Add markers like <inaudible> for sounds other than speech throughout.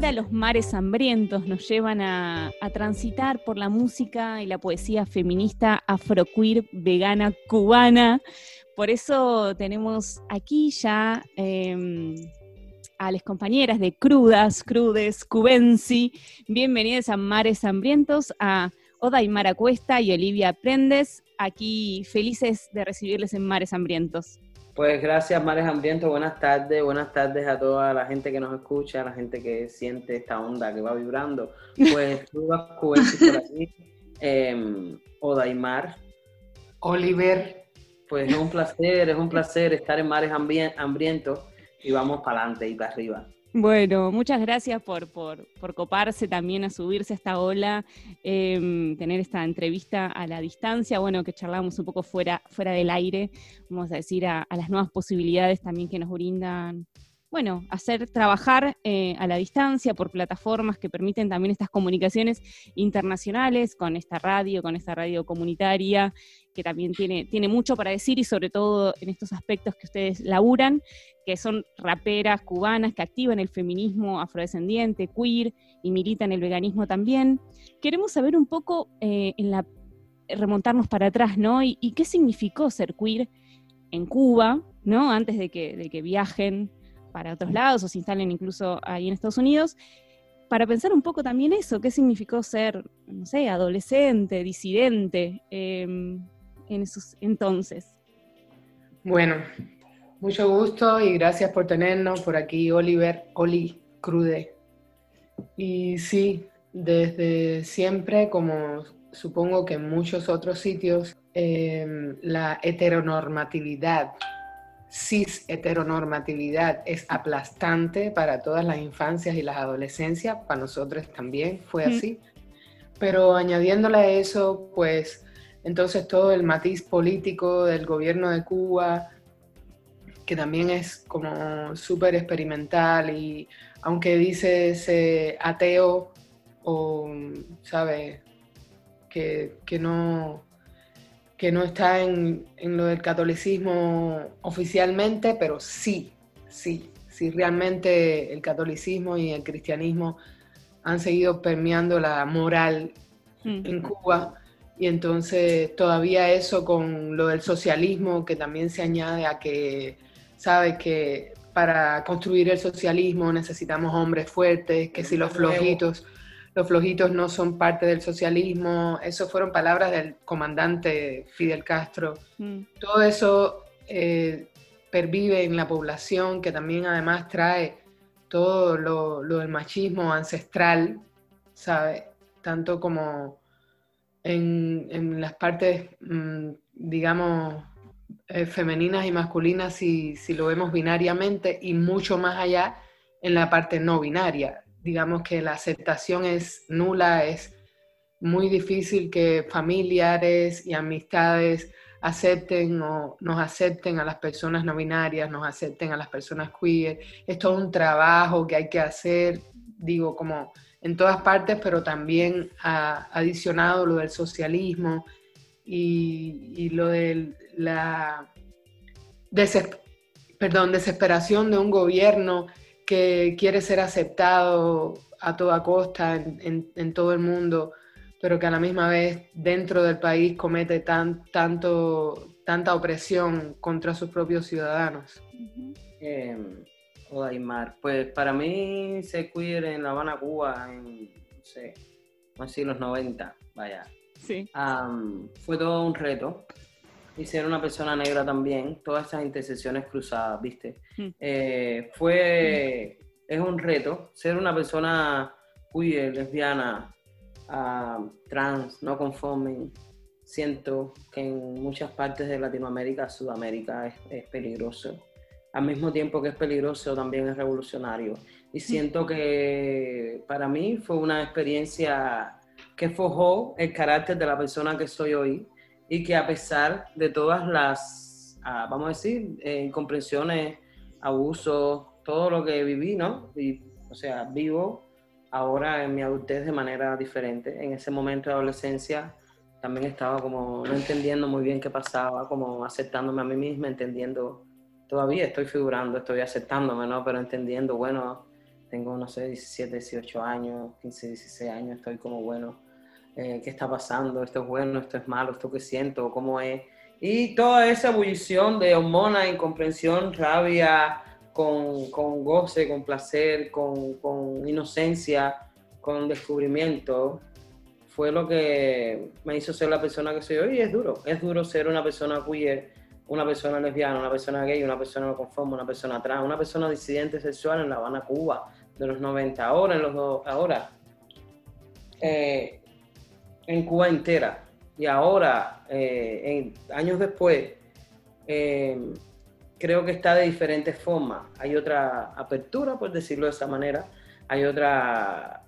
ahora los mares hambrientos nos llevan a, transitar por la música y la poesía feminista afroqueer, vegana, cubana. Por eso tenemos aquí ya em, a las compañeras de Crudas, Crudes, Cubensi. Bienvenidas a Mares Hambrientos, a Oda y Mara Cuesta y Olivia Prendes. Aquí felices de recibirles en Mares Hambrientos. Pues gracias, Mares Hambrientos. Buenas tardes. Buenas tardes a toda la gente que nos escucha, a la gente que siente esta onda que va vibrando. Pues <laughs> Crudas, Cubensi por aquí. Eh, Odaimar. Oliver. Pues es un placer, es un placer estar en Mares Hambrientos y vamos para adelante y para arriba. Bueno, muchas gracias por, por, coparse también a subirse a esta ola, em, tener esta entrevista a la distancia, bueno, que charlamos un poco fuera, fuera del aire, vamos a decir, a, a las nuevas posibilidades también que nos brindan bueno, hacer trabajar eh, a la distancia por plataformas que permiten también estas comunicaciones internacionales con esta radio, con esta radio comunitaria, que también tiene, tiene mucho para decir y sobre todo en estos aspectos que ustedes laburan, que son raperas cubanas que activan el feminismo afrodescendiente, queer y militan el veganismo también. Queremos saber un poco eh, en la remontarnos para atrás, ¿no? Y, qué significó ser queer en Cuba, ¿no? Antes de que, de que viajen para otros lados o se instalen incluso ahí en Estados Unidos, para pensar un poco también eso, qué significó ser, no sé, adolescente, disidente em, en esos entonces. Bueno, mucho gusto y gracias por tenernos por aquí, Oliver, Oli Crude. Y sí, desde siempre, como supongo que en muchos otros sitios, em, la heteronormatividad cis heteronormatividad es aplastante para todas las infancias y las adolescencias, para nosotros también fue así, pero añadiéndole a eso, pues entonces todo el matiz político del gobierno de Cuba, que también es como súper experimental y aunque dice ese ateo o, ¿sabe? Que, que no que no está en, lo del catolicismo oficialmente, pero sí, sí, sí, realmente el catolicismo y el cristianismo han seguido permeando la moral mm. en Cuba. Y entonces todavía eso con lo del socialismo que también se añade a que, sabes que para construir el socialismo necesitamos hombres fuertes, que si los flojitos los flojitos no son parte del socialismo, eso fueron palabras del comandante Fidel Castro. Mm. Todo eso eh, pervive en la población, que también además trae todo lo, del machismo ancestral, ¿sabe? Tanto como en, las partes, mm, digamos, eh, femeninas y masculinas, si, si lo vemos binariamente, y mucho más allá en la parte no binaria digamos que la aceptación es nula, es muy difícil que familiares y amistades acepten o nos acepten a las personas no binarias, nos acepten a las personas queer. Es todo un trabajo que hay que hacer, digo, como en todas partes, pero también ha adicionado lo del socialismo y, lo de la perdón, desesperación de un gobierno que quiere ser aceptado a toda costa en, todo el mundo, pero que a la misma vez dentro del país comete tan, tanto, tanta opresión contra sus propios ciudadanos. Eh, pues para mí se queer en La Habana, Cuba, en, no sé, no sé, los 90, vaya. Sí. fue todo un reto y ser una persona negra también, todas esas intersecciones cruzadas, ¿viste? Mm. Eh, fue, es un reto ser una persona queer, lesbiana, uh, trans, no conforme. Siento que en muchas partes de Latinoamérica, Sudamérica es, es peligroso. Al mismo tiempo que es peligroso, también es revolucionario. Y mm. siento que para mí fue una experiencia que forjó el carácter de la persona que soy hoy y que a pesar de todas las, ah, vamos a decir, eh, incomprensiones, abusos, todo lo que viví, ¿no? Y, o sea, vivo ahora en mi adultez de manera diferente. En ese momento de adolescencia también estaba como no entendiendo muy bien qué pasaba, como aceptándome a mí misma, entendiendo, todavía estoy figurando, estoy aceptándome, ¿no? Pero entendiendo, bueno, tengo, no sé, 17, 18 años, 15, 16 años, estoy como, bueno, eh, ¿qué está pasando? ¿Esto es bueno? ¿Esto es malo? ¿Esto que siento? ¿Cómo es? Y toda esa ebullición de hormonas, incomprensión, rabia, con, con goce, con placer, con, con, inocencia, con descubrimiento, fue lo que me hizo ser la persona que soy hoy. Y es duro, es duro ser una persona queer, una persona lesbiana, una persona gay, una persona no conforme, una persona trans, una persona disidente sexual en La Habana, Cuba, de los 90, ahora en los dos, ahora eh, en Cuba entera. Y ahora, eh, años después, eh, creo que está de diferentes formas. Hay otra apertura, por decirlo de esa manera. Hay otra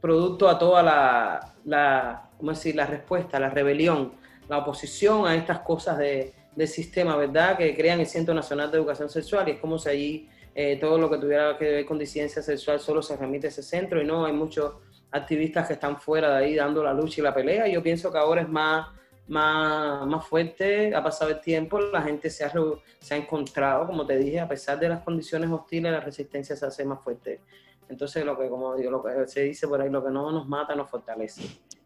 producto a toda la, la, ¿cómo decir? la respuesta, la rebelión, la oposición a estas cosas de, del sistema, ¿verdad? Que crean el Centro Nacional de Educación Sexual y es como si allí eh, todo lo que tuviera que ver con disidencia sexual solo se remite a ese centro y no, hay muchos activistas que están fuera de ahí dando la lucha y la pelea. Yo pienso que ahora es más más, más fuerte, ha pasado el tiempo, la gente se ha, se ha encontrado, como te dije, a pesar de las condiciones hostiles, la resistencia se hace más fuerte. Entonces, lo que, como digo, lo que se dice por ahí, lo que no nos mata nos fortalece.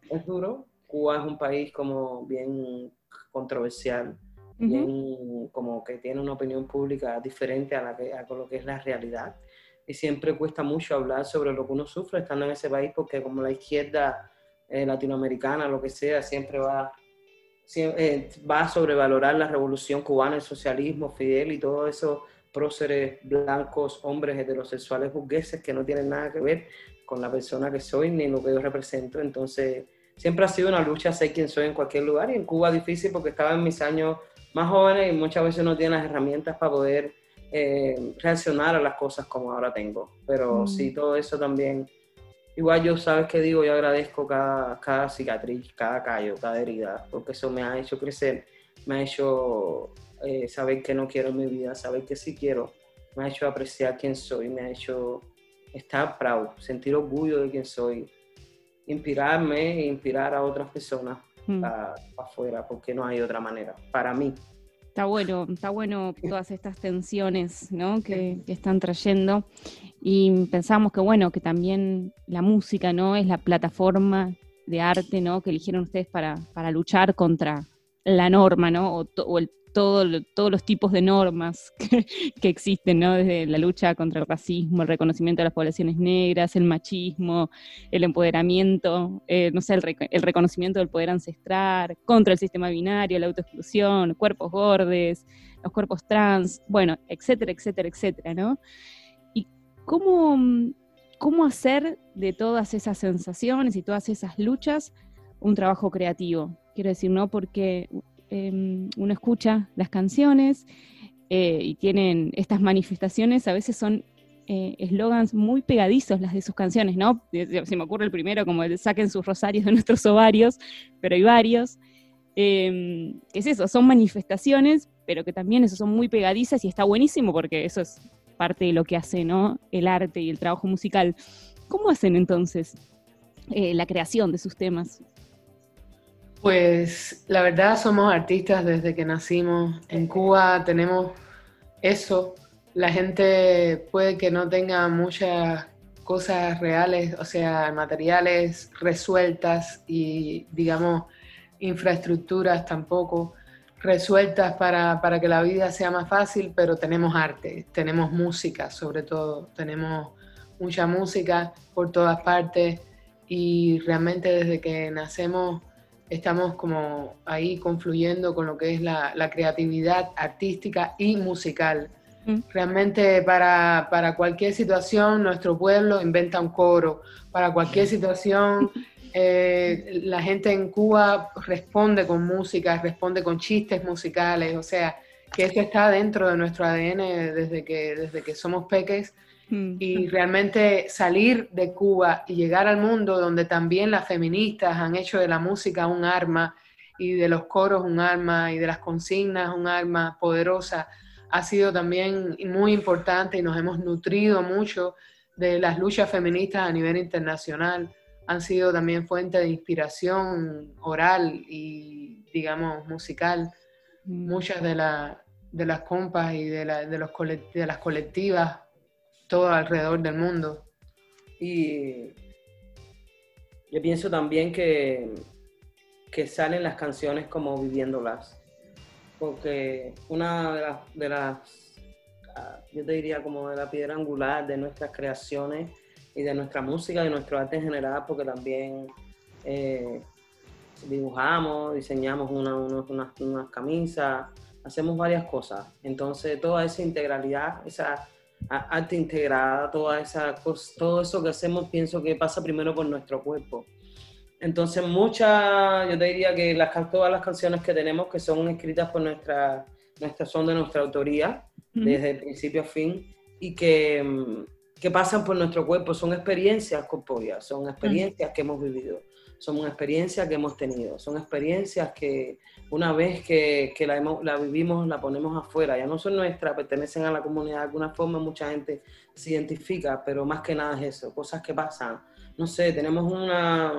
Es duro. Cuba es un país como bien controversial, bien como que tiene una opinión pública diferente a, la que, a lo que es la realidad. Y siempre cuesta mucho hablar sobre lo que uno sufre estando en ese país, porque como la izquierda eh, latinoamericana, lo que sea, siempre va eh, va a sobrevalorar la revolución cubana, el socialismo, Fidel y todos esos próceres blancos, hombres heterosexuales burgueses que no tienen nada que ver con la persona que soy ni lo que yo represento. Entonces, siempre ha sido una lucha ser quien soy en cualquier lugar y en Cuba difícil porque estaba en mis años más jóvenes y muchas veces no tiene las herramientas para poder eh, reaccionar a las cosas como ahora tengo. Pero mm. sí, todo eso también Igual yo, ¿sabes qué digo? Yo agradezco cada, cada cicatriz, cada callo, cada herida, porque eso me ha hecho crecer, me ha hecho eh, saber que no quiero en mi vida, saber que sí quiero, me ha hecho apreciar quién soy, me ha hecho estar proud, sentir orgullo de quién soy, inspirarme e inspirar a otras personas mm. afuera, porque no hay otra manera, para mí. Está bueno, está bueno todas estas tensiones ¿no? que, están trayendo. Y pensamos que bueno, que también la música ¿no? es la plataforma de arte ¿no? que eligieron ustedes para, para luchar contra la norma, ¿no? O, o el todos los tipos de normas <laughs> que, existen, ¿no? Desde la lucha contra el racismo, el reconocimiento de las poblaciones negras, el machismo, el empoderamiento, eh, no sé, el, reconocimiento del poder ancestral, contra el sistema binario, la autoexclusión, cuerpos gordes, los cuerpos trans, bueno, etcétera, etcétera, etcétera, ¿no? Y cómo, cómo hacer de todas esas sensaciones y todas esas luchas un trabajo creativo. Quiero decir, ¿no? Porque Em, uno escucha las canciones eh, y tienen estas manifestaciones, a veces son eh, eslogans muy pegadizos las de sus canciones, ¿no? Se me ocurre el primero, como el saquen sus rosarios de nuestros ovarios, pero hay varios. Eh, es eso? Son manifestaciones, pero que también eso son muy pegadizas y está buenísimo porque eso es parte de lo que hace, ¿no? El arte y el trabajo musical. ¿Cómo hacen entonces eh, la creación de sus temas? Pues la verdad somos artistas desde que nacimos. En Cuba tenemos eso. La gente puede que no tenga muchas cosas reales, o sea, materiales resueltas y, digamos, infraestructuras tampoco resueltas para, para, que la vida sea más fácil, pero tenemos arte, tenemos música sobre todo, tenemos mucha música por todas partes y realmente desde que nacemos estamos como ahí confluyendo con lo que es la, creatividad artística y musical. Mm. Realmente para, cualquier situación nuestro pueblo inventa un coro, para cualquier situación <laughs> eh, la gente en Cuba responde con música, responde con chistes musicales, o sea, que esto está dentro de nuestro ADN desde que, desde que somos peques Mm. Y realmente salir de Cuba y llegar al mundo donde también las feministas han hecho de la música un arma y de los coros un arma y de las consignas un arma poderosa, ha sido también muy importante y nos hemos nutrido mucho de las luchas feministas a nivel internacional. Han sido también fuente de inspiración oral y, digamos, musical. Mm. Muchas de, de las compas y de, de, los de las colectivas todo alrededor del mundo. Y yo pienso también que, que salen las canciones como viviéndolas. Porque una de las, de ah, yo te diría como de la piedra angular de nuestras creaciones y de nuestra música, de nuestro arte en general, porque también eh, dibujamos, diseñamos una, unas camisas, hacemos varias cosas. Entonces, toda esa integralidad, esa arte integrada, toda esa todo eso que hacemos, pienso que pasa primero por nuestro cuerpo. Entonces, muchas, yo te diría que las, todas las canciones que tenemos, que son escritas por nuestra, nuestra son de nuestra autoría, desde principio a fin, y que, que pasan por nuestro cuerpo, son experiencias corpóreas, son experiencias que hemos vivido son experiencias que hemos tenido, son experiencias que una vez que, que la, la, vivimos, la ponemos afuera, ya no son nuestras, pertenecen a la comunidad de alguna forma, mucha gente se identifica, pero más que nada es eso, cosas que pasan. No sé, tenemos una,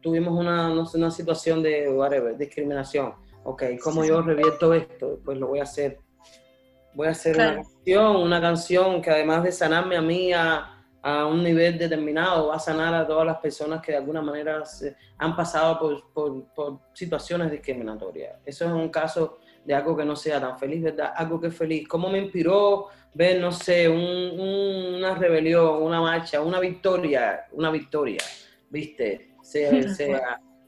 tuvimos una, no sé, una situación de whatever, discriminación. Ok, ¿cómo yo revierto esto? Pues lo voy a hacer. Voy a hacer una canción, una canción que además de sanarme a mí, a, a un nivel determinado, va a sanar a todas las personas que de alguna manera han pasado por, por, situaciones discriminatorias. Eso es un caso de algo que no sea tan feliz, ¿verdad? Algo que es feliz. ¿Cómo me inspiró ver, no sé, una rebelión, una marcha, una victoria, una victoria, ¿viste? Se, <laughs> se,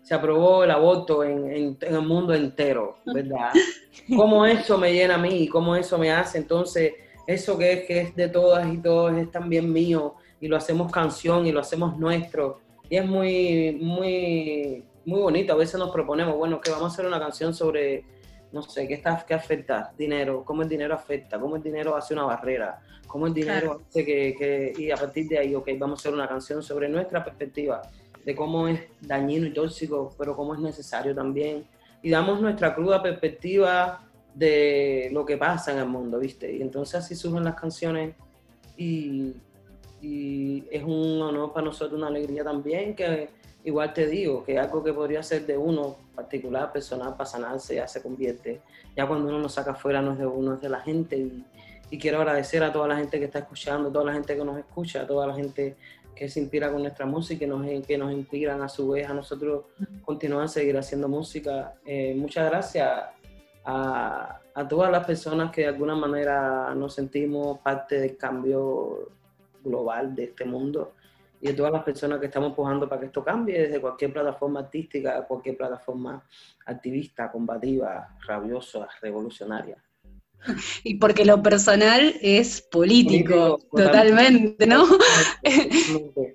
se aprobó el aborto en, en, en, el mundo entero, ¿verdad? ¿Cómo eso me llena a mí? ¿Cómo eso me hace? Entonces, eso que es, que es de todas y todos es también mío y lo hacemos canción y lo hacemos nuestro. Y es muy, muy, muy bonito. A veces nos proponemos, bueno, que vamos a hacer una canción sobre, no sé, ¿qué, está, qué afecta? Dinero, cómo el dinero afecta, cómo el dinero hace una barrera, cómo el dinero hace que, que, y a partir de ahí, ok, vamos a hacer una canción sobre nuestra perspectiva, de cómo es dañino y tóxico, pero cómo es necesario también. Y damos nuestra cruda perspectiva de lo que pasa en el mundo, ¿viste? Y entonces así surgen las canciones y y es un honor para nosotros, una alegría también, que igual te digo, que algo que podría ser de uno particular, personal, para sanarse, ya se convierte, ya cuando uno lo saca afuera no es de uno, es de la gente y, y, quiero agradecer a toda la gente que está escuchando, toda la gente que nos escucha, a toda la gente que se inspira con nuestra música y nos, que nos inspiran a su vez a nosotros continuar a seguir haciendo música. Eh, muchas gracias a, a todas las personas que de alguna manera nos sentimos parte del cambio global de este mundo y de todas las personas que estamos empujando para que esto cambie, desde cualquier plataforma artística, cualquier plataforma activista, combativa, rabiosa, revolucionaria. Y porque lo personal es político, totalmente, ¿no? <laughs>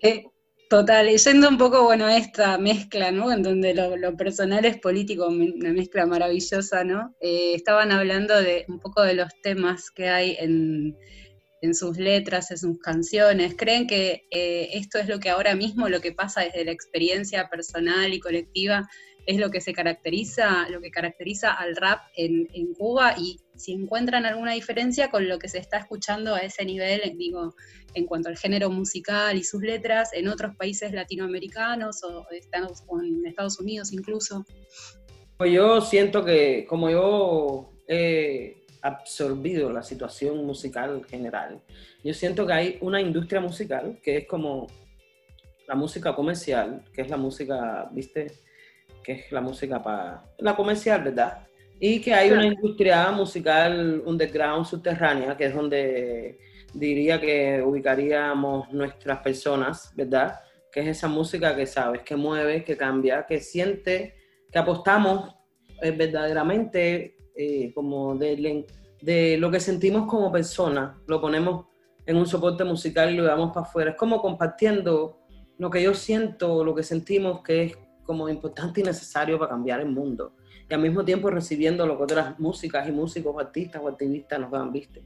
Eh, total, yendo un poco, bueno, esta mezcla, ¿no? En donde lo, personal es político, una mezcla maravillosa, ¿no? Eh, estaban hablando de un poco de los temas que hay en, en sus letras, en sus canciones? ¿Creen que eh, esto es lo que ahora mismo, lo que pasa desde la experiencia personal y colectiva, es lo que se caracteriza, lo que caracteriza al rap en, Cuba? Y si encuentran alguna diferencia con lo que se está escuchando a ese nivel, digo, en cuanto al género musical y sus letras, en otros países latinoamericanos o, en Estados Unidos incluso. Pues yo siento que como yo absorbido la situación musical general. Yo siento que hay una industria musical que es como la música comercial, que es la música, ¿viste? Que es la música para la comercial, ¿verdad? Y que hay una industria musical underground, subterránea, que es donde diría que ubicaríamos nuestras personas, ¿verdad? Que es esa música que sabes, que mueve, que cambia, que siente, que apostamos eh, verdaderamente eh, como de, de lo que sentimos como personas, lo ponemos en un soporte musical y lo damos para afuera. Es como compartiendo lo que yo siento, lo que sentimos que es como importante y necesario para cambiar el mundo. Y al mismo tiempo recibiendo lo que otras músicas y músicos, artistas o activistas nos dan, ¿viste?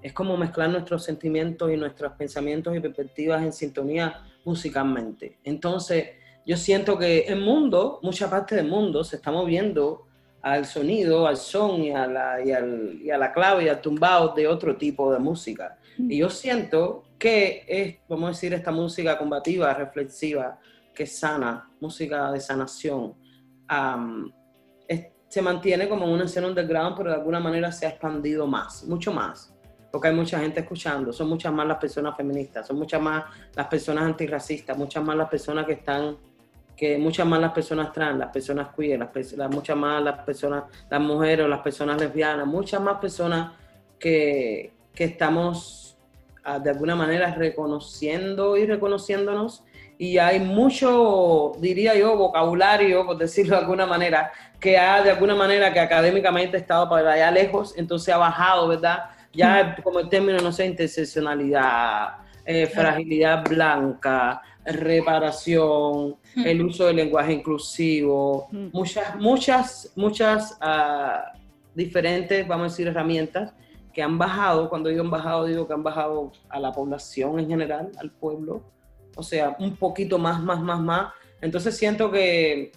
Es como mezclar nuestros sentimientos y nuestros pensamientos y perspectivas en sintonía musicalmente. Entonces, yo siento que el mundo, mucha parte del mundo, se está moviendo al sonido, al son y a la, y, al, y a la clave y al tumbado de otro tipo de música. Y yo siento que es, vamos a decir, esta música combativa, reflexiva, que sana, música de sanación, se mantiene como una escena underground, pero de alguna manera se ha expandido más, mucho más. porque hay mucha gente escuchando, son muchas más las personas feministas, son muchas más las personas antirracistas, muchas más las personas que están, que muchas más las personas trans, las personas queer, las, muchas más las personas, las mujeres o las personas lesbianas, muchas más personas que, que estamos ah, de alguna manera reconociendo y reconociéndonos y hay mucho, diría yo, vocabulario, por decirlo de alguna manera, que ha de alguna manera que académicamente ha estado para allá lejos, entonces ha bajado, ¿verdad? Ya como el término, no sé, interseccionalidad, eh, fragilidad blanca, reparación, el uso del lenguaje inclusivo, muchas, muchas, muchas uh, diferentes, vamos a decir, herramientas que han bajado, cuando digo han bajado, digo que han bajado a la población en general, al pueblo, o sea, un poquito más, más, más, más. Entonces siento que,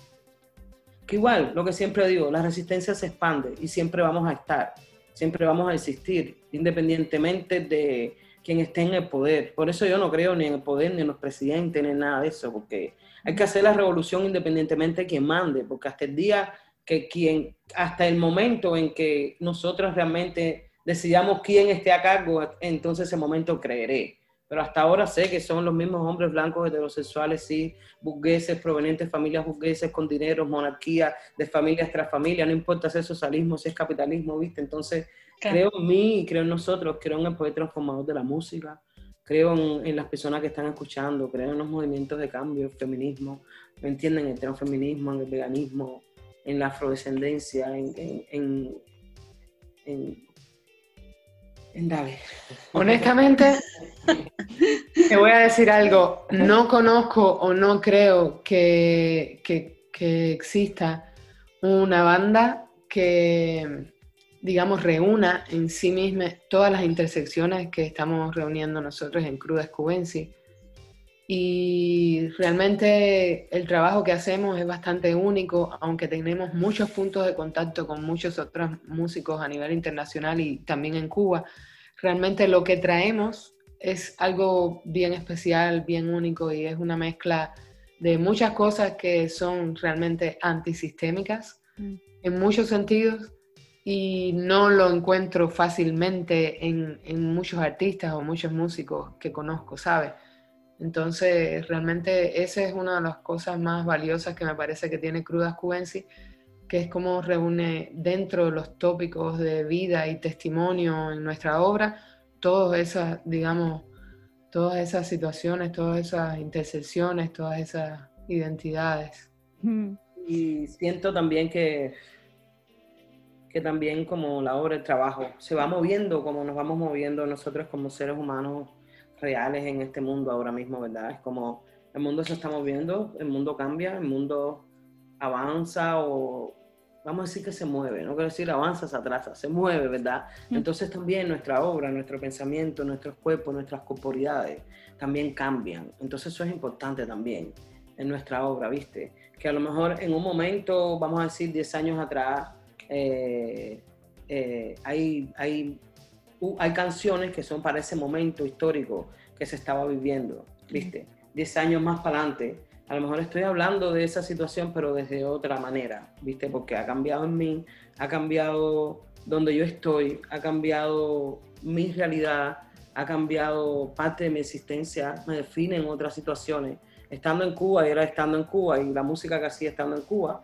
que igual, lo que siempre digo, la resistencia se expande y siempre vamos a estar, siempre vamos a existir, independientemente de quien esté en el poder. Por eso yo no creo ni en el poder, ni en los presidentes, ni en nada de eso, porque hay que hacer la revolución independientemente de quien mande, porque hasta el día que quien, hasta el momento en que nosotros realmente decidamos quién esté a cargo, entonces ese momento creeré pero hasta ahora sé que son los mismos hombres blancos heterosexuales, sí, burgueses, provenientes de familias burgueses con dinero, monarquía, de familias tras familias, no importa si es socialismo, si es capitalismo, ¿viste? Entonces, creo en mí, creo en nosotros, creo en el poder transformador de la música, creo en, las personas que están escuchando, creo en los movimientos de cambio, el feminismo, ¿me entienden? El transfeminismo, en el veganismo, en la afrodescendencia, en, en, en Honestamente, <laughs> te voy a decir algo. No conozco o no creo que, exista una banda que, digamos, reúna en sí misma todas las intersecciones que estamos reuniendo nosotros en Cruda Escubensi. Y realmente el trabajo que hacemos es bastante único, aunque tenemos muchos puntos de contacto con muchos otros músicos a nivel internacional y también en Cuba. Realmente lo que traemos es algo bien especial, bien único y es una mezcla de muchas cosas que son realmente antisistémicas mm. en muchos sentidos y no lo encuentro fácilmente en, en muchos artistas o muchos músicos que conozco, ¿sabes? Entonces, realmente esa es una de las cosas más valiosas que me parece que tiene Crudas Cubensi, que es como reúne dentro de los tópicos de vida y testimonio en nuestra obra, todas esas, digamos, todas esas situaciones, todas esas intersecciones, todas esas identidades. Y siento también que, que también como la obra, el trabajo, se va moviendo como nos vamos moviendo nosotros como seres humanos reales en este mundo ahora mismo, ¿verdad? Es como el mundo se está moviendo, el mundo cambia, el mundo avanza o vamos a decir que se mueve, no quiero decir avanza, se atrasa, se mueve, ¿verdad? Entonces también nuestra obra, nuestro pensamiento, nuestros cuerpos, nuestras corporidades también cambian. Entonces eso es importante también en nuestra obra, ¿viste? Que a lo mejor en un momento, vamos a decir 10 años atrás, eh, eh, hay, hay hay canciones que son para ese momento histórico que se estaba viviendo, ¿viste? Diez años más para adelante, a lo mejor estoy hablando de esa situación, pero desde otra manera, ¿viste? Porque ha cambiado en mí, ha cambiado donde yo estoy, ha cambiado mi realidad, ha cambiado parte de mi existencia, me define en otras situaciones. Estando en Cuba, y era estando en Cuba, y la música que hacía estando en Cuba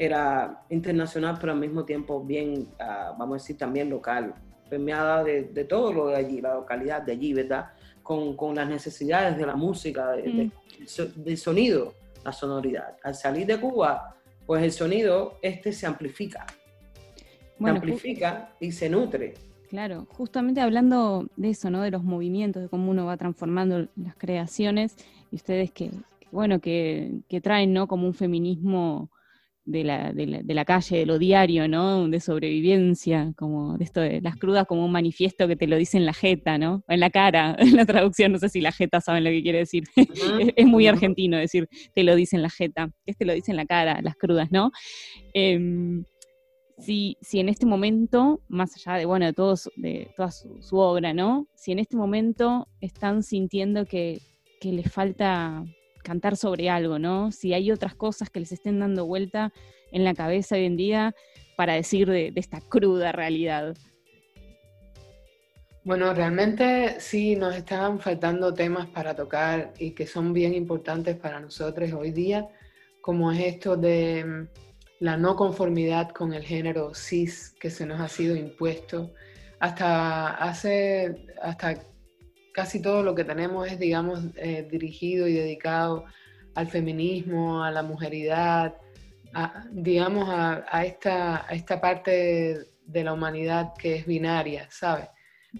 era internacional, pero al mismo tiempo bien, ah, vamos a decir, también local permeada de, de, todo lo de allí, la localidad de allí, ¿verdad? Con, con las necesidades de la música, de, mm. del sonido, la sonoridad. Al salir de Cuba, pues el sonido este se amplifica. se amplifica y se nutre. Claro, justamente hablando de eso, ¿no? De los movimientos, de cómo uno va transformando las creaciones, y ustedes que, bueno, que, que traen, ¿no? Como un feminismo de la, de, la, calle, de lo diario, ¿no? De sobrevivencia, como de esto de las crudas como un manifiesto que te lo dice en la jeta, ¿no? En la cara, <laughs> en la traducción, no sé si la jeta saben lo que quiere decir. <laughs> es, muy argentino decir, te lo dice en la jeta, este lo dice en la cara, las crudas, ¿no? Em, si, si, en este momento, más allá de, bueno, de, todos, de toda su, obra, ¿no? Si en este momento están sintiendo que, que les falta cantar sobre algo, ¿no? Si hay otras cosas que les estén dando vuelta en la cabeza hoy en día para decir de, esta cruda realidad. Bueno, realmente sí nos están faltando temas para tocar y que son bien importantes para nosotros hoy día, como es esto de mm, la no conformidad con el género cis que se nos ha sido impuesto. Hasta hace, hasta casi todo lo que tenemos es, digamos, eh, dirigido y dedicado al feminismo, a la mujeridad, digamos, a, esta, a esta parte de la humanidad que es binaria, ¿sabes?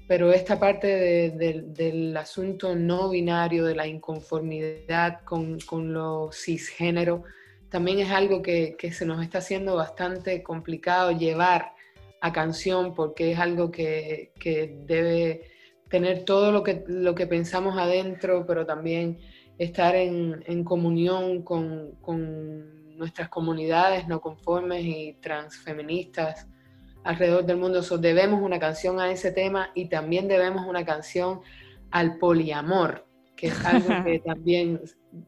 pero esta parte del asunto no binario, de la inconformidad con, con lo cisgénero, también es algo que, se nos está haciendo bastante complicado llevar a canción porque es algo que, debe tener todo lo que, lo que pensamos adentro, pero también estar en, comunión con, con nuestras comunidades no conformes y transfeministas alrededor del mundo. debemos una canción a ese tema y también debemos una canción al poliamor, que es algo <laughs> que también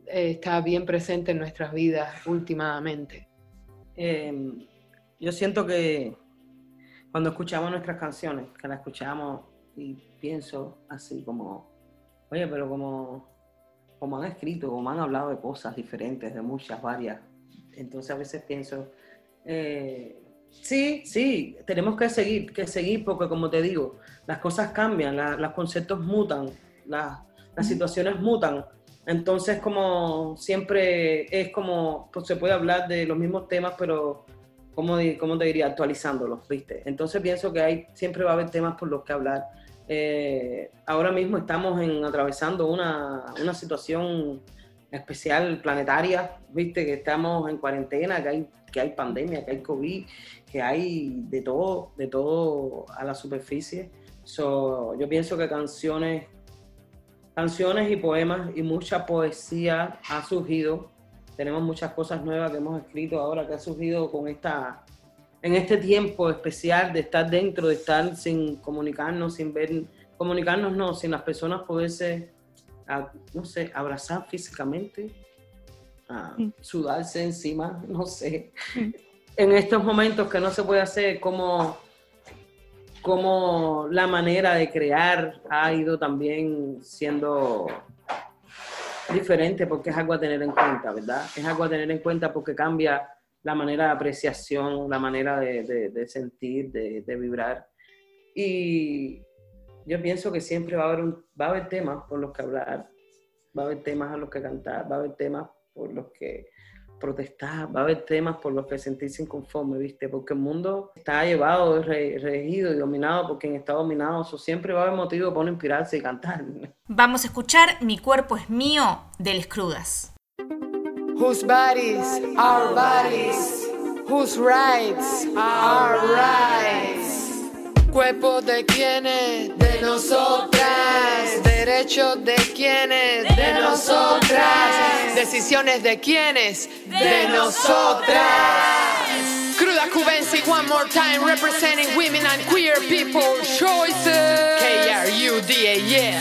eh, está bien presente en nuestras vidas últimamente. Em, yo siento que cuando escuchamos nuestras canciones, que las escuchamos y pienso así como, oye, pero como, como han escrito, como han hablado de cosas diferentes, de muchas, varias, entonces a veces pienso, eh, Sí, sí, tenemos que seguir, que seguir porque como te digo, las cosas cambian, los conceptos mutan, las situaciones mutan. Entonces, como siempre es como, pues se puede hablar de los mismos temas, pero, como cómo te diría? Actualizándolos, ¿viste? Entonces pienso que hay, siempre va a haber temas por los que hablar. Eh, ahora mismo estamos atravesando una, una situación especial planetaria, ¿viste? Que estamos en cuarentena, que hay, que hay pandemia, que hay COVID, que hay de todo, de todo a la superficie. yo pienso que canciones, canciones y poemas y mucha poesía ha surgido. Tenemos muchas cosas nuevas que hemos escrito ahora que ha surgido con esta, en este tiempo especial de estar dentro, de estar sin comunicarnos, sin ver, comunicarnos no, sin las personas poderse, no sé, abrazar físicamente, mm. sudarse encima, <laughs> no sé. En estos momentos que no se puede hacer, como, como la manera de crear ha ido también siendo diferente porque es algo a tener en cuenta, ¿verdad? Es algo a tener en cuenta porque cambia la manera de apreciación, la manera de, sentir, de, vibrar. Y yo pienso que siempre va a, haber va a haber temas por los que hablar, va a haber temas a los que cantar, va a haber temas por los que protestar, va a haber temas por los que sentirse inconforme, ¿viste? Porque el mundo está llevado, regido y dominado por quien está dominado, eso siempre va a haber motivo para inspirarse y cantar. Vamos a escuchar Mi cuerpo es mío del Crudas. Whose bodies are bodies, whose rights are rights. Cuerpo de quienes, de nosotras. Derechos de quienes, de nosotras. Decisiones de quienes, de nosotras. Cruda Cubensi, one more time, representing women and queer people choices. K-R-U-D-A,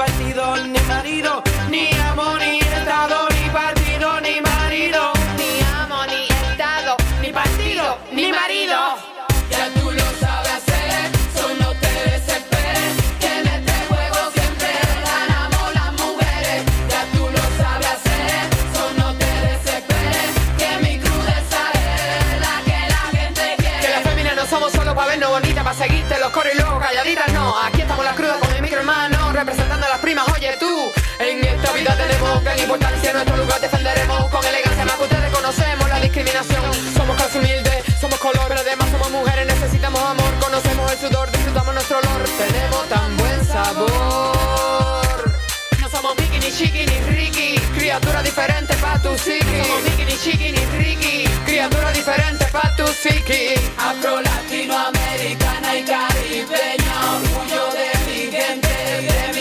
partido, ni marido, ni amo, ni estado, ni partido, ni marido. Ni amo, ni estado, ni partido, ni marido. Ya tú lo sabes hacer, solo te desesperes. Que en este juego siempre ganamos las mujeres. Ya tú lo sabes hacer, solo te desesperes. Que mi crudeza es la que la gente quiere. Que las féminas no somos solo para vernos bonitas, para seguirte los coros y luego calladitas, no. Aquí importancia, nuestro lugar defenderemos con elegancia. Más que ustedes conocemos la discriminación. Somos casi humildes, somos color, pero además somos mujeres, necesitamos amor. Conocemos el sudor, disfrutamos nuestro olor. Tenemos tan buen sabor. No somos Mickey, ni Chiqui, ni Ricky. Criatura diferente pa' tu psiqui. Somos Mickey, ni Chiqui, ni Ricky. Criatura diferente pa' tu psiqui. Afro, latinoamericana y caribeña. Orgullo de mi gente, de mi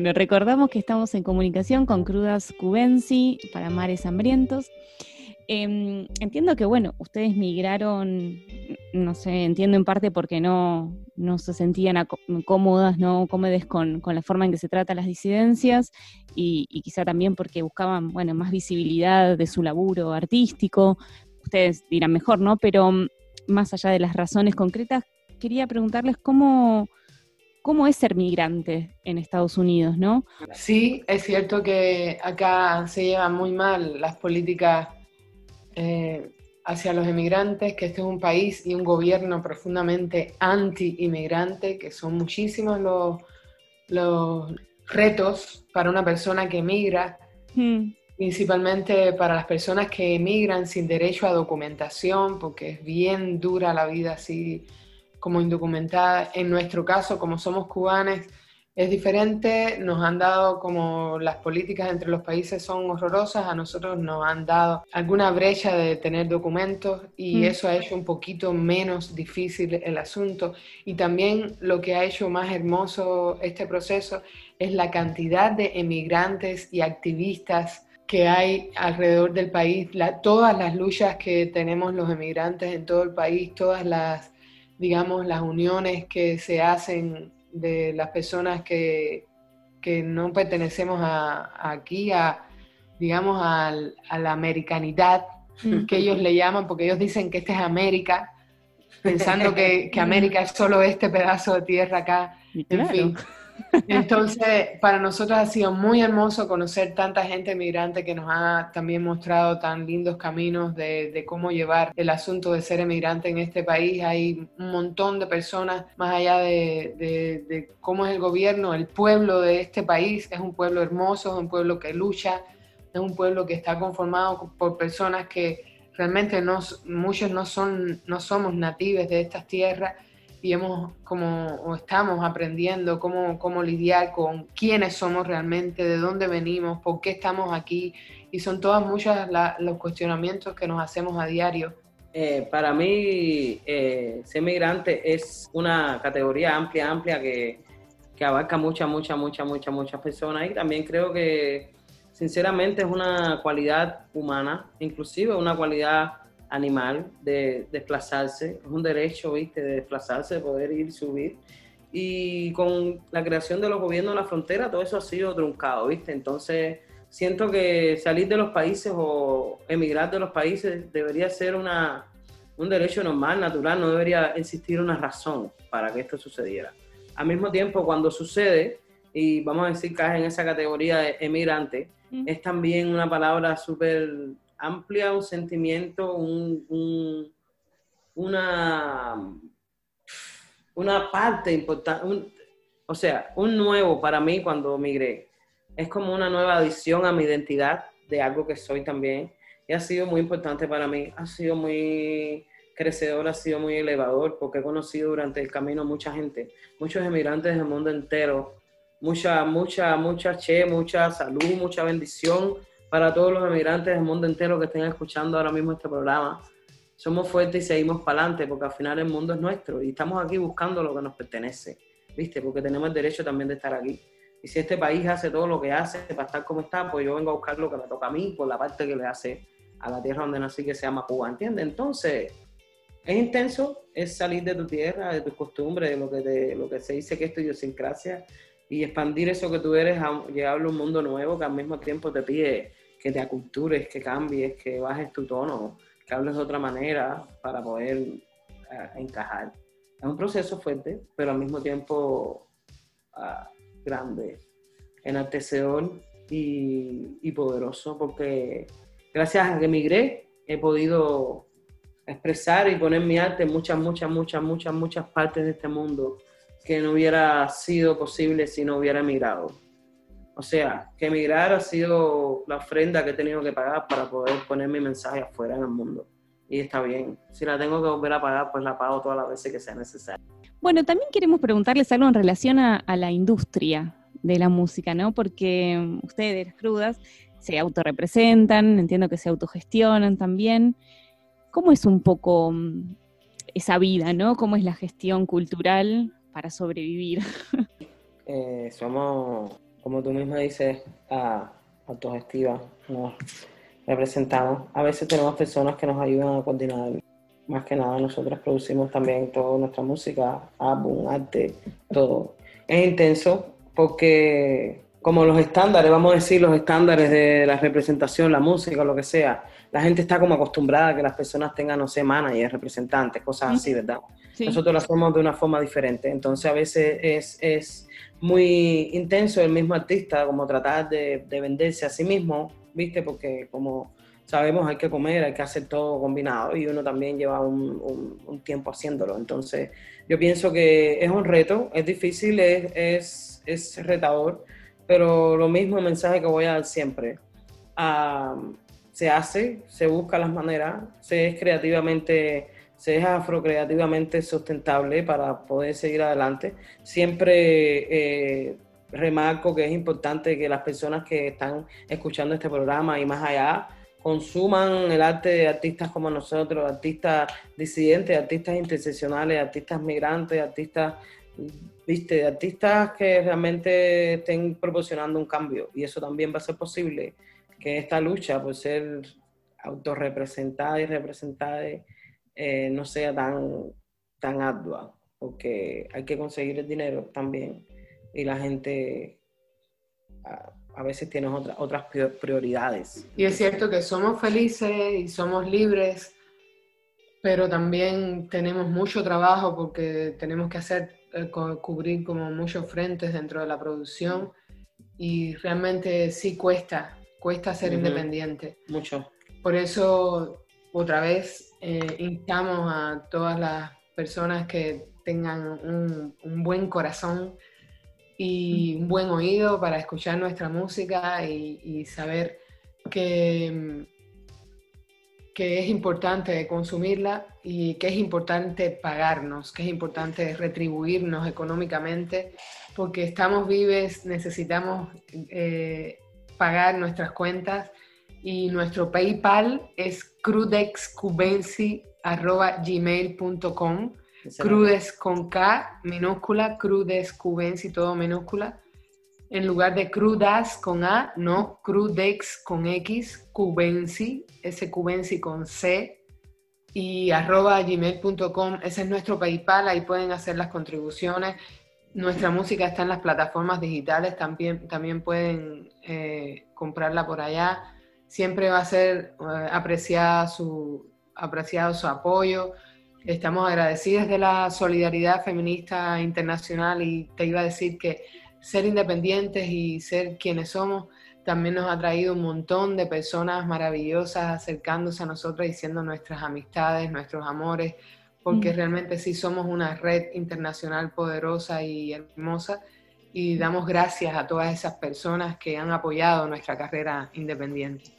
Bueno, recordamos que estamos en comunicación con Crudas Cubensi para Mares Hambrientos. Em, entiendo que, bueno, ustedes migraron, no sé, entiendo en parte porque no, no se sentían cómodas, no cómodas con, con, la forma en que se trata las disidencias y, quizá también porque buscaban, bueno, más visibilidad de su laburo artístico. Ustedes dirán mejor, ¿no? Pero más allá de las razones concretas, quería preguntarles cómo, cómo es ser migrante en Estados Unidos, ¿no? Sí, es cierto que acá se llevan muy mal las políticas eh, hacia los emigrantes, que este es un país y un gobierno profundamente anti-inmigrante, que son muchísimos los, los retos para una persona que emigra, hmm. principalmente para las personas que emigran sin derecho a documentación, porque es bien dura la vida así como indocumentada. En nuestro caso, como somos cubanos, es diferente, nos han dado como las políticas entre los países son horrorosas, a nosotros nos han dado alguna brecha de tener documentos y mm. eso ha hecho un poquito menos difícil el asunto. Y también lo que ha hecho más hermoso este proceso es la cantidad de emigrantes y activistas que hay alrededor del país, todas las luchas que tenemos los emigrantes en todo el país, todas las, digamos, las uniones que se hacen de las personas que, no pertenecemos a, aquí, a, digamos, a la americanidad que ellos le llaman, porque ellos dicen que este es América, pensando que, que América es solo este pedazo de tierra acá. En fin, entonces, para nosotros ha sido muy hermoso conocer tanta gente migrante que nos ha también mostrado tan lindos caminos de, cómo llevar el asunto de ser emigrante en este país. Hay un montón de personas, más allá de, cómo es el gobierno, el pueblo de este país es un pueblo hermoso, es un pueblo que lucha, es un pueblo que está conformado por personas que realmente no, muchos no, son, no somos nativos de estas tierras y hemos como o estamos aprendiendo cómo, cómo lidiar con quiénes somos realmente, de dónde venimos, por qué estamos aquí y son todas muchas los cuestionamientos que nos hacemos a diario. Eh, para mí, eh, ser migrante es una categoría amplia, amplia que, que abarca muchas, muchas, muchas, muchas, muchas personas y también creo que sinceramente es una cualidad humana, inclusive una cualidad animal de desplazarse, es un derecho, ¿viste?, de desplazarse, de poder ir subir. Y con la creación de los gobiernos en la frontera, todo eso ha sido truncado, ¿viste? Entonces, siento que salir de los países o emigrar de los países debería ser una, un derecho normal, natural, no debería existir una razón para que esto sucediera. Al mismo tiempo, cuando sucede, y vamos a decir que es en esa categoría de emigrante, es también una palabra súper amplia un sentimiento, un, una, una parte importante, o sea, un nuevo para mí cuando migré. Es como una nueva adición a mi identidad de algo que soy también. Y ha sido muy importante para mí, ha sido muy crecedor, ha sido muy elevador, porque he conocido durante el camino mucha gente, muchos emigrantes del mundo entero, mucha, mucha, mucha che, mucha salud, mucha bendición, para todos los emigrantes del mundo entero que estén escuchando ahora mismo este programa. Somos fuertes y seguimos para adelante porque al final el mundo es nuestro y estamos aquí buscando lo que nos pertenece, ¿viste? Porque tenemos el derecho también de estar aquí. Y si este país hace todo lo que hace para estar como está, pues yo vengo a buscar lo que me toca a mí por la parte que le hace a la tierra donde nací que se llama Cuba, ¿entiendes? Entonces, es intenso, es salir de tu tierra, de tus costumbres, de lo que, de, lo que se dice que es tu idiosincrasia y expandir eso que tú eres a llevarlo a un mundo nuevo que al mismo tiempo te pide que te acultures, que cambies, que bajes tu tono, que hables de otra manera para poder eh, encajar. Es un proceso fuerte, pero al mismo tiempo uh, grande, enaltecedor y, y poderoso, porque gracias a que emigré he podido expresar y poner mi arte en muchas, muchas, muchas, muchas, muchas partes de este mundo que no hubiera sido posible si no hubiera emigrado. O sea, que emigrar ha sido la ofrenda que he tenido que pagar para poder poner mi mensaje afuera en el mundo. Y está bien. Si la tengo que volver a pagar, pues la pago todas las veces que sea necesario. Bueno, también queremos preguntarles algo en relación a, la industria de la música, ¿no? Porque ustedes, crudas, se autorrepresentan, entiendo que se autogestionan también. ¿Cómo es un poco mm, esa vida, ¿no? ¿Cómo es la gestión cultural para sobrevivir? <laughs> Eh, somos como tú misma dices, a autogestiva, nos representamos. A veces tenemos personas que nos ayudan a coordinar. Más que nada, nosotros producimos también toda nuestra música, álbum, arte, todo. Es intenso porque como los estándares, vamos a decir, los estándares de la representación, la música, lo que sea, la gente está como acostumbrada a que las personas tengan, no sé, managers, representantes, cosas así, ¿verdad? Nosotros lo hacemos de una forma diferente. Entonces a veces es, es muy intenso el mismo artista, como tratar de, de, venderse a sí mismo, ¿viste? Porque como sabemos hay que comer, hay que hacer todo combinado y uno también lleva un, un, tiempo haciéndolo. Entonces yo pienso que es un reto, es difícil, es, es, es retador, pero lo mismo mensaje que voy a dar siempre. Uh, se hace, se busca las maneras, se es creativamente, se es afrocreativamente sustentable para poder seguir adelante. Siempre eh, remarco que es importante que las personas que están escuchando este programa y más allá consuman el arte de artistas como nosotros, artistas disidentes, artistas interseccionales, artistas migrantes, artistas, viste, artistas que realmente estén proporcionando un cambio. Y eso también va a ser posible que esta lucha por ser autorrepresentada y representada eh, no sea tan, tan ardua, porque hay que conseguir el dinero también y la gente a, veces tiene otras otras prioridades. Y es cierto que somos felices y somos libres, pero también tenemos mucho trabajo porque tenemos que hacer, eh, cubrir como muchos frentes dentro de la producción y realmente sí cuesta cuesta ser independiente. Mucho. Por eso, otra vez, eh, instamos a todas las personas que tengan un, buen corazón y un buen oído para escuchar nuestra música y, saber que, que es importante consumirla y que es importante pagarnos, que es importante retribuirnos económicamente, porque estamos vives, necesitamos eh, pagar nuestras cuentas y nuestro PayPal es crudexcubensi.gmail.com Crudes con K minúscula, crudexcubensi todo minúscula. En lugar de crudas con A, no, crudex con X, cubensi, ese cubensi con C y arroba gmail.com, ese es nuestro PayPal, ahí pueden hacer las contribuciones nuestra música está en las plataformas digitales, también, también pueden eh, comprarla por allá. Siempre va a ser eh, apreciada su, apreciado su apoyo. Estamos agradecidos de la solidaridad feminista internacional y te iba a decir que ser independientes y ser quienes somos también nos ha traído un montón de personas maravillosas acercándose a nosotros, diciendo nuestras amistades, nuestros amores, porque mm. realmente sí somos una red internacional poderosa y hermosa y damos gracias a todas esas personas que han apoyado nuestra carrera independiente.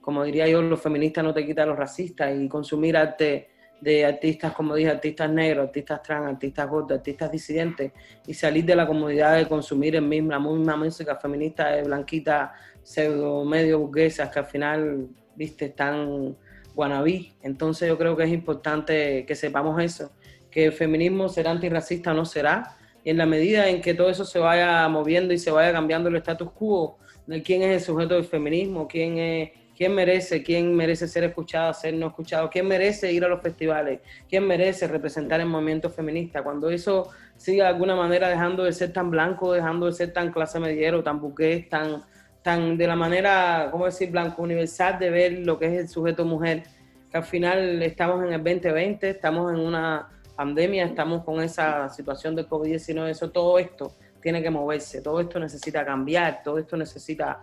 Como diría yo, los feministas no te quitan los racistas y consumir arte de artistas, como dije, artistas negros, artistas trans, artistas gordos, artistas disidentes y salir de la comodidad de consumir el mismo, la misma música feminista de blanquita, pseudo, medio burguesas que al final, viste, están Guanabí. Entonces yo creo que es importante que sepamos eso, que el feminismo será antirracista o no será, y en la medida en que todo eso se vaya moviendo y se vaya cambiando el status quo de quién es el sujeto del feminismo, quién es quién merece, quién merece ser escuchado, ser no escuchado, quién merece ir a los festivales, quién merece representar el movimiento feminista. Cuando eso siga de alguna manera dejando de ser tan blanco, dejando de ser tan clase mediero, tan buqués, tan tan de la manera, ¿cómo decir?, blanco universal de ver lo que es el sujeto mujer, que al final estamos en el 2020, estamos en una pandemia, estamos con esa situación de COVID-19, eso, todo esto tiene que moverse, todo esto necesita cambiar, todo esto necesita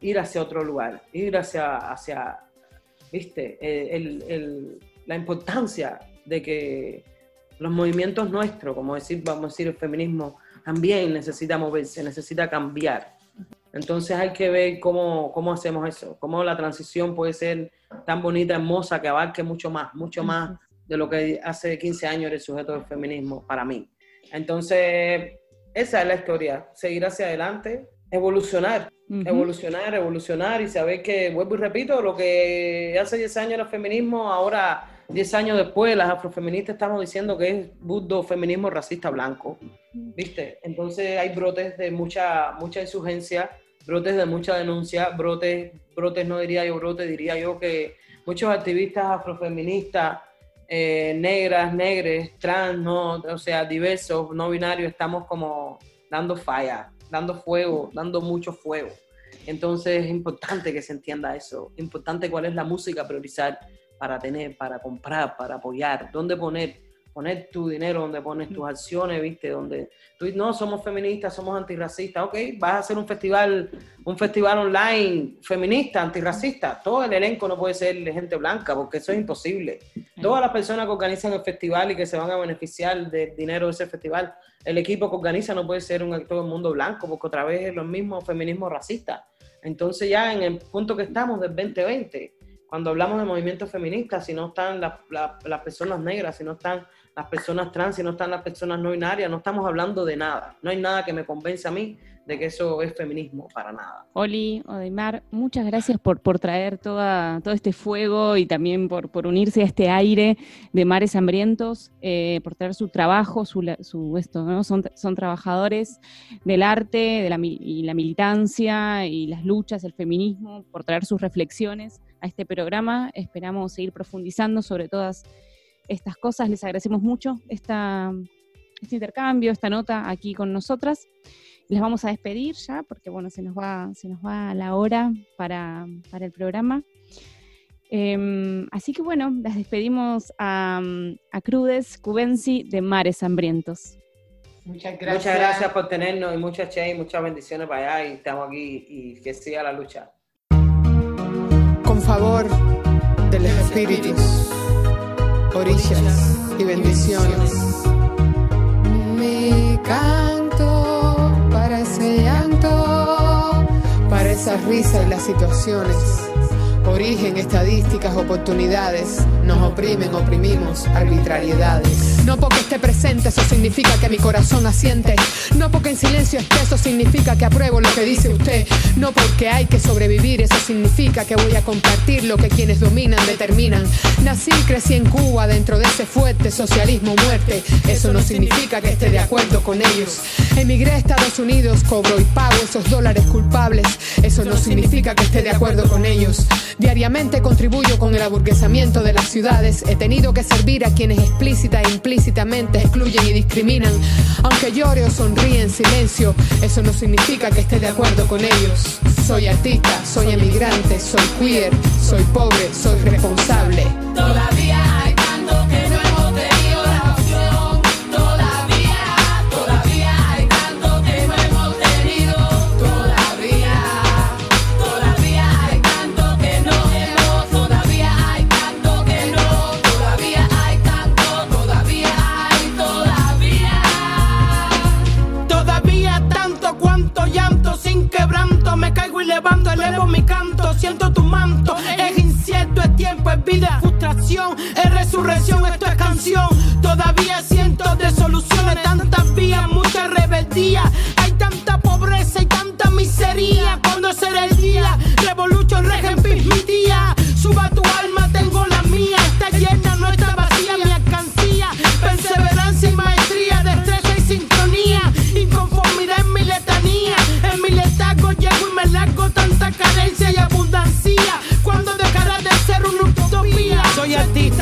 ir hacia otro lugar, ir hacia, hacia viste, la importancia de que los movimientos nuestros, como decir, vamos a decir, el feminismo, también necesita moverse, necesita cambiar. Entonces hay que ver cómo, cómo hacemos eso, cómo la transición puede ser tan bonita, hermosa, que abarque mucho más, mucho más de lo que hace 15 años era el sujeto del feminismo para mí. Entonces, esa es la historia, seguir hacia adelante, evolucionar, evolucionar, evolucionar y saber que, vuelvo y repito, lo que hace 10 años era feminismo, ahora 10 años después las afrofeministas estamos diciendo que es buddo feminismo racista blanco. ¿viste? Entonces hay brotes de mucha, mucha insurgencia, brotes de mucha denuncia, brotes, brotes no diría yo brotes, diría yo que muchos activistas afrofeministas, eh, negras, negres, trans, no, o sea, diversos, no binarios, estamos como dando falla, dando fuego, dando mucho fuego. Entonces es importante que se entienda eso, importante cuál es la música priorizar para tener, para comprar, para apoyar, dónde poner, poner tu dinero, dónde pones tus acciones, ¿viste? Donde tú no somos feministas, somos antirracistas, ok, vas a hacer un festival, un festival online feminista, antirracista, todo el elenco no puede ser gente blanca, porque eso es imposible. Todas las personas que organizan el festival y que se van a beneficiar del dinero de ese festival, el equipo que organiza no puede ser un todo el mundo blanco, porque otra vez es lo mismo feminismo racista. Entonces ya en el punto que estamos del 2020, cuando hablamos de movimientos feministas, si no están las personas negras, si no están las personas trans, si no están las personas no binarias, no estamos hablando de nada. No hay nada que me convence a mí de que eso es feminismo, para nada. Oli, Odemar, muchas gracias por, por traer toda, todo este fuego y también por, por unirse a este aire de mares hambrientos, eh, por traer su trabajo, su, su esto, ¿no? son, son trabajadores del arte de la, y la militancia y las luchas, el feminismo, por traer sus reflexiones a este programa. Esperamos seguir profundizando sobre todas estas cosas. Les agradecemos mucho esta, este intercambio, esta nota aquí con nosotras. Les vamos a despedir ya, porque bueno, se nos va, se nos va la hora para, para el programa. Em, así que bueno, las despedimos a, a Crudes Cubensi de Mares Hambrientos. Muchas gracias. Muchas gracias por tenernos y muchas che muchas bendiciones para allá y estamos aquí y que siga la lucha. Con favor de los espíritus, orillas y bendiciones. Me esa risa y las situaciones Origen, estadísticas, oportunidades. Nos oprimen, oprimimos, arbitrariedades. No porque esté presente, eso significa que mi corazón asiente. No porque en silencio esté, eso significa que apruebo lo que dice usted. No porque hay que sobrevivir, eso significa que voy a compartir lo que quienes dominan determinan. Nací y crecí en Cuba dentro de ese fuerte socialismo muerte. Eso no significa que esté de acuerdo con ellos. Emigré a Estados Unidos, cobro y pago esos dólares culpables. Eso no significa que esté de acuerdo con ellos. Diariamente contribuyo con el aburguesamiento de las ciudades. He tenido que servir a quienes explícita e implícitamente excluyen y discriminan. Aunque llore o sonríe en silencio, eso no significa que esté de acuerdo con ellos. Soy artista, soy emigrante, soy queer, soy pobre, soy responsable. Todavía hay Es incierto, es tiempo, es vida, es frustración, es resurrección, esto es canción. Todavía siento de soluciones, tantas vías, mucha rebeldía. Hay tanta pobreza y tanta miseria. Cuando será el día, revolution, regen, mi tía. Suba tu alma, tengo la mía, está llena,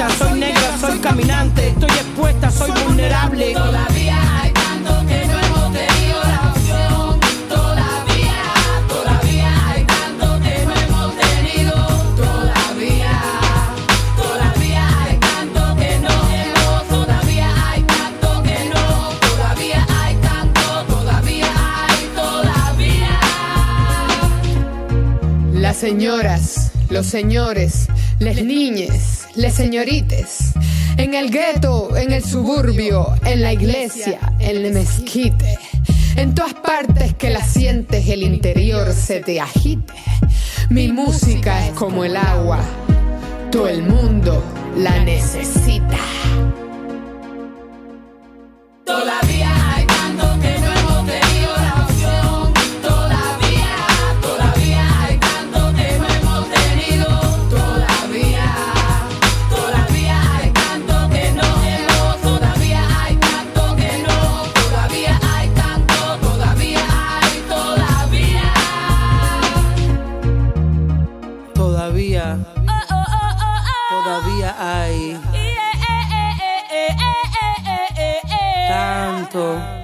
Soy negra, soy caminante, estoy expuesta, soy vulnerable. Todavía hay tanto que no hemos tenido la opción. Todavía, todavía hay tanto que no hemos tenido. Todavía, todavía hay tanto que no hemos. Todavía hay tanto que no. Todavía hay tanto, todavía hay, todavía. Las señoras, los señores, les niñes, les señorites. En el gueto, en el suburbio, en la iglesia, en el mezquite. En todas partes que la sientes, el interior se te agite. Mi música es como el agua, todo el mundo la necesita. Hay tanto